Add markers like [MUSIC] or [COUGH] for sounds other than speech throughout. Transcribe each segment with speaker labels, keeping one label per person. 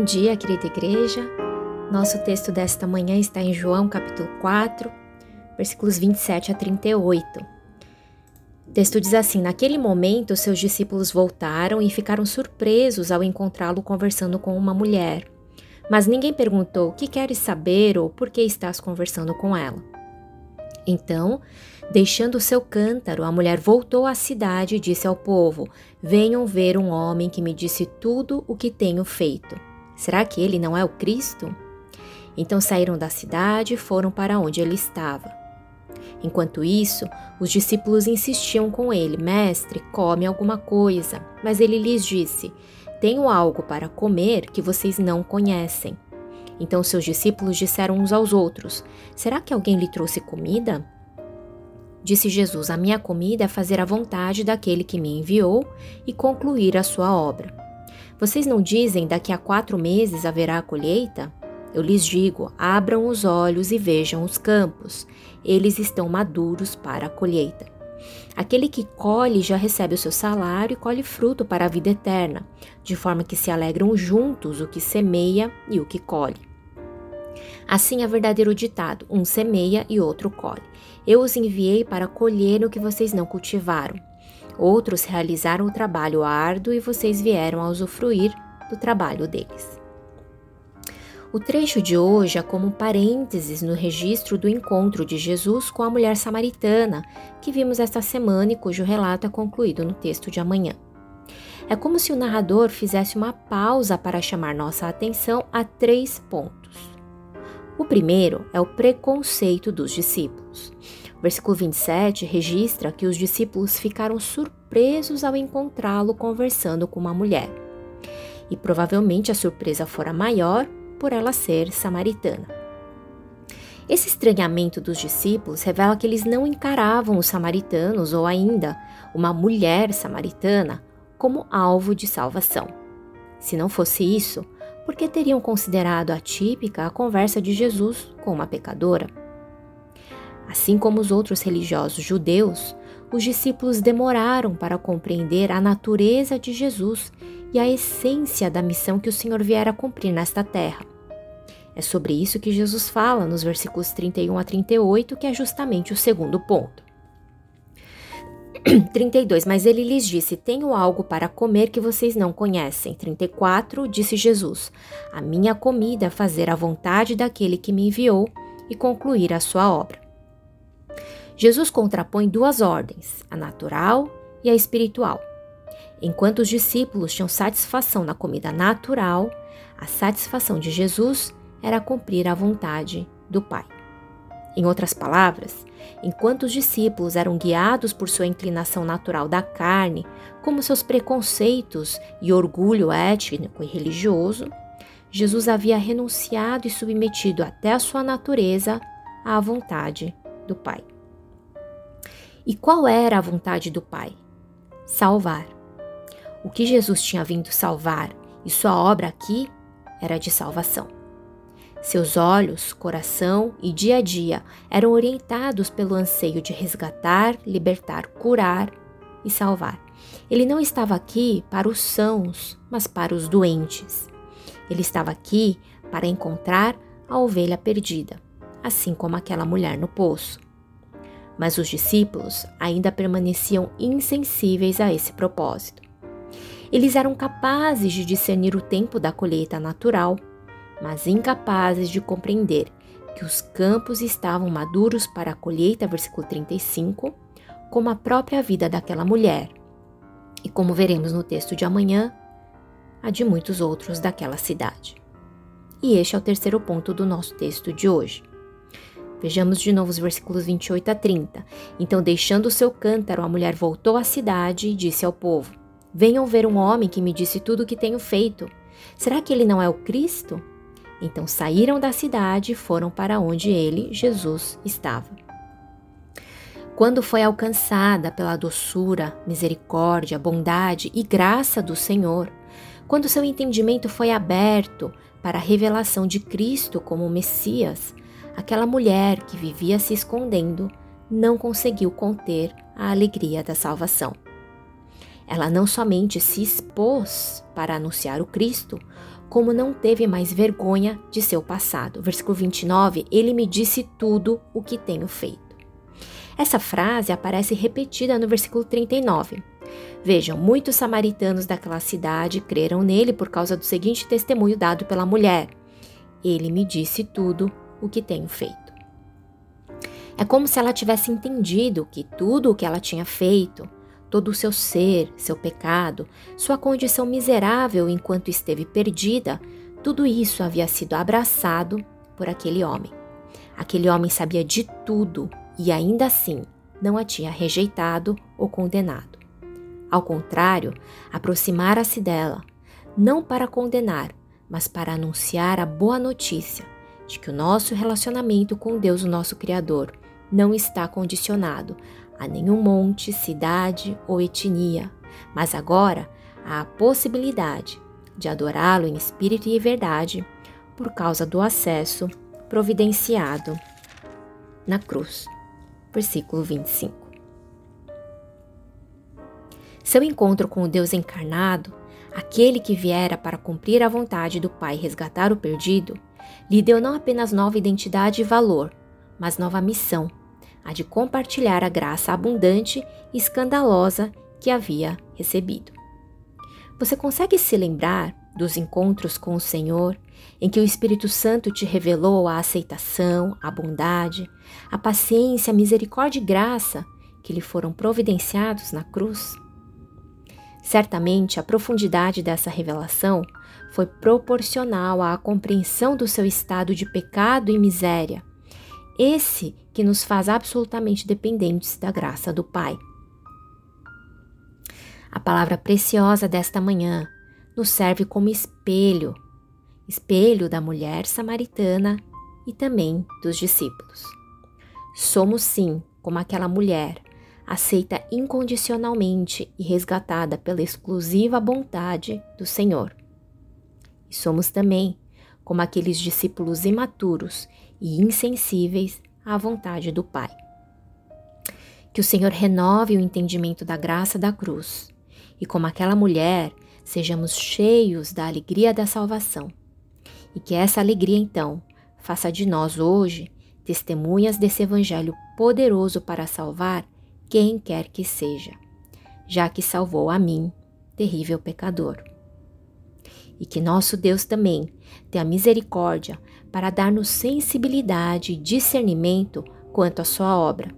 Speaker 1: Bom dia, querida igreja. Nosso texto desta manhã está em João, capítulo 4, versículos 27 a 38. O texto diz assim: Naquele momento, seus discípulos voltaram e ficaram surpresos ao encontrá-lo conversando com uma mulher. Mas ninguém perguntou: O que queres saber ou por que estás conversando com ela? Então, deixando o seu cântaro, a mulher voltou à cidade e disse ao povo: Venham ver um homem que me disse tudo o que tenho feito. Será que ele não é o Cristo? Então saíram da cidade e foram para onde ele estava. Enquanto isso, os discípulos insistiam com ele: Mestre, come alguma coisa. Mas ele lhes disse: Tenho algo para comer que vocês não conhecem. Então seus discípulos disseram uns aos outros: Será que alguém lhe trouxe comida? Disse Jesus: A minha comida é fazer a vontade daquele que me enviou e concluir a sua obra. Vocês não dizem daqui a quatro meses haverá a colheita? Eu lhes digo: abram os olhos e vejam os campos, eles estão maduros para a colheita. Aquele que colhe já recebe o seu salário e colhe fruto para a vida eterna, de forma que se alegram juntos o que semeia e o que colhe. Assim é verdadeiro ditado: um semeia e outro colhe. Eu os enviei para colher o que vocês não cultivaram. Outros realizaram o trabalho árduo e vocês vieram a usufruir do trabalho deles. O trecho de hoje é como parênteses no registro do encontro de Jesus com a mulher samaritana, que vimos esta semana e cujo relato é concluído no texto de amanhã. É como se o narrador fizesse uma pausa para chamar nossa atenção a três pontos. O primeiro é o preconceito dos discípulos. Versículo 27 registra que os discípulos ficaram surpresos ao encontrá-lo conversando com uma mulher. E provavelmente a surpresa fora maior por ela ser samaritana. Esse estranhamento dos discípulos revela que eles não encaravam os samaritanos ou ainda uma mulher samaritana como alvo de salvação. Se não fosse isso, por que teriam considerado atípica a conversa de Jesus com uma pecadora? Assim como os outros religiosos judeus, os discípulos demoraram para compreender a natureza de Jesus e a essência da missão que o Senhor viera cumprir nesta terra. É sobre isso que Jesus fala nos versículos 31 a 38, que é justamente o segundo ponto. [CLEARS THROAT] 32. Mas ele lhes disse: Tenho algo para comer que vocês não conhecem. 34. Disse Jesus: A minha comida é fazer a vontade daquele que me enviou e concluir a sua obra. Jesus contrapõe duas ordens, a natural e a espiritual. Enquanto os discípulos tinham satisfação na comida natural, a satisfação de Jesus era cumprir a vontade do Pai. Em outras palavras, enquanto os discípulos eram guiados por sua inclinação natural da carne, como seus preconceitos e orgulho étnico e religioso, Jesus havia renunciado e submetido até a sua natureza à vontade do Pai. E qual era a vontade do Pai? Salvar. O que Jesus tinha vindo salvar e sua obra aqui era de salvação. Seus olhos, coração e dia a dia eram orientados pelo anseio de resgatar, libertar, curar e salvar. Ele não estava aqui para os sãos, mas para os doentes. Ele estava aqui para encontrar a ovelha perdida, assim como aquela mulher no poço. Mas os discípulos ainda permaneciam insensíveis a esse propósito. Eles eram capazes de discernir o tempo da colheita natural, mas incapazes de compreender que os campos estavam maduros para a colheita, versículo 35, como a própria vida daquela mulher, e como veremos no texto de amanhã, a de muitos outros daquela cidade. E este é o terceiro ponto do nosso texto de hoje. Vejamos de novo os versículos 28 a 30. Então, deixando o seu cântaro, a mulher voltou à cidade e disse ao povo: Venham ver um homem que me disse tudo o que tenho feito. Será que ele não é o Cristo? Então saíram da cidade e foram para onde ele, Jesus, estava. Quando foi alcançada pela doçura, misericórdia, bondade e graça do Senhor, quando seu entendimento foi aberto para a revelação de Cristo como Messias, aquela mulher que vivia se escondendo não conseguiu conter a alegria da salvação. Ela não somente se expôs para anunciar o Cristo, como não teve mais vergonha de seu passado. Versículo 29, ele me disse tudo o que tenho feito. Essa frase aparece repetida no versículo 39. Vejam, muitos samaritanos daquela cidade creram nele por causa do seguinte testemunho dado pela mulher: Ele me disse tudo o que tenho feito. É como se ela tivesse entendido que tudo o que ela tinha feito, todo o seu ser, seu pecado, sua condição miserável enquanto esteve perdida, tudo isso havia sido abraçado por aquele homem. Aquele homem sabia de tudo e ainda assim não a tinha rejeitado ou condenado. Ao contrário, aproximara-se dela, não para condenar, mas para anunciar a boa notícia de que o nosso relacionamento com Deus, o nosso Criador, não está condicionado a nenhum monte, cidade ou etnia, mas agora há a possibilidade de adorá-lo em espírito e verdade por causa do acesso providenciado na cruz. Versículo 25. Seu encontro com o Deus encarnado, aquele que viera para cumprir a vontade do Pai resgatar o perdido, lhe deu não apenas nova identidade e valor, mas nova missão a de compartilhar a graça abundante e escandalosa que havia recebido. Você consegue se lembrar dos encontros com o Senhor em que o Espírito Santo te revelou a aceitação, a bondade, a paciência, a misericórdia e graça que lhe foram providenciados na cruz? Certamente a profundidade dessa revelação foi proporcional à compreensão do seu estado de pecado e miséria esse que nos faz absolutamente dependentes da graça do Pai. A palavra preciosa desta manhã nos serve como espelho espelho da mulher samaritana e também dos discípulos. Somos, sim, como aquela mulher, aceita incondicionalmente e resgatada pela exclusiva bondade do Senhor. E somos também como aqueles discípulos imaturos e insensíveis à vontade do Pai. Que o Senhor renove o entendimento da graça da cruz e, como aquela mulher, sejamos cheios da alegria da salvação. E que essa alegria, então, faça de nós hoje testemunhas desse Evangelho poderoso para salvar quem quer que seja, já que salvou a mim, terrível pecador. E que nosso Deus também tenha misericórdia para dar-nos sensibilidade e discernimento quanto à sua obra.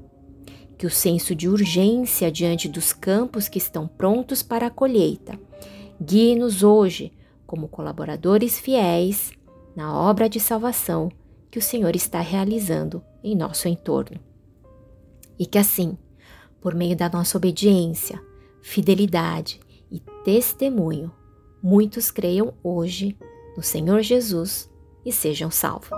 Speaker 1: Que o senso de urgência diante dos campos que estão prontos para a colheita guie-nos hoje como colaboradores fiéis na obra de salvação que o Senhor está realizando em nosso entorno. E que assim, por meio da nossa obediência, fidelidade e testemunho, muitos creiam hoje no Senhor Jesus e sejam salvos.